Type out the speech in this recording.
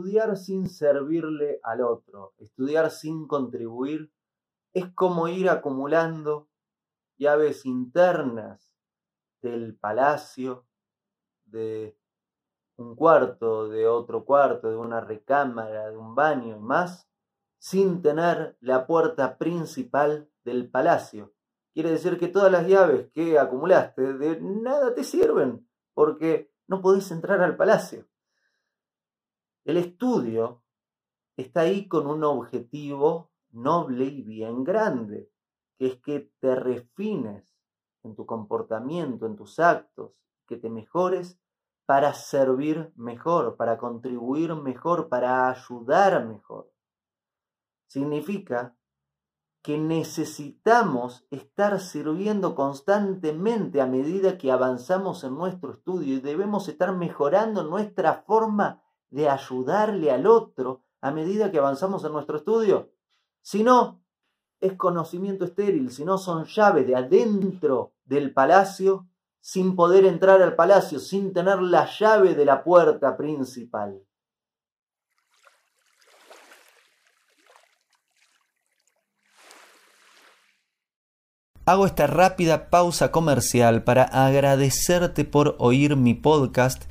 estudiar sin servirle al otro, estudiar sin contribuir, es como ir acumulando llaves internas del palacio, de un cuarto, de otro cuarto, de una recámara, de un baño y más, sin tener la puerta principal del palacio. Quiere decir que todas las llaves que acumulaste de nada te sirven, porque no podés entrar al palacio. El estudio está ahí con un objetivo noble y bien grande, que es que te refines en tu comportamiento, en tus actos, que te mejores para servir mejor, para contribuir mejor, para ayudar mejor. Significa que necesitamos estar sirviendo constantemente a medida que avanzamos en nuestro estudio y debemos estar mejorando nuestra forma de ayudarle al otro a medida que avanzamos en nuestro estudio. Si no, es conocimiento estéril, si no son llaves de adentro del palacio sin poder entrar al palacio, sin tener la llave de la puerta principal. Hago esta rápida pausa comercial para agradecerte por oír mi podcast